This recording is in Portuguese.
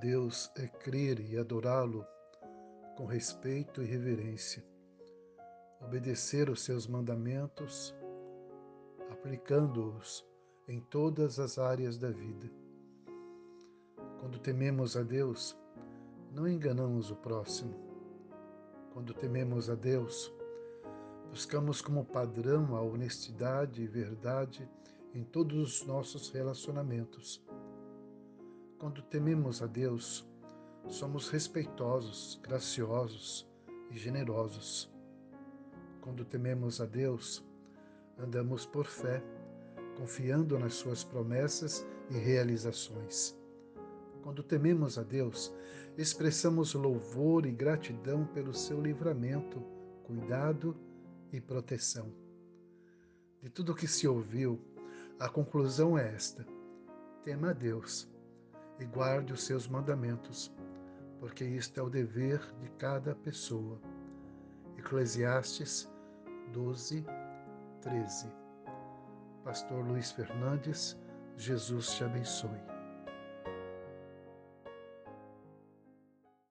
Deus é crer e adorá-lo com respeito e reverência, obedecer os seus mandamentos, aplicando-os em todas as áreas da vida. Quando tememos a Deus, não enganamos o próximo. Quando tememos a Deus, buscamos como padrão a honestidade e verdade em todos os nossos relacionamentos. Quando tememos a Deus, somos respeitosos, graciosos e generosos. Quando tememos a Deus, andamos por fé, confiando nas Suas promessas e realizações. Quando tememos a Deus, expressamos louvor e gratidão pelo seu livramento, cuidado e proteção. De tudo o que se ouviu, a conclusão é esta: tema a Deus e guarde os seus mandamentos, porque isto é o dever de cada pessoa. Eclesiastes 12, 13. Pastor Luiz Fernandes, Jesus te abençoe.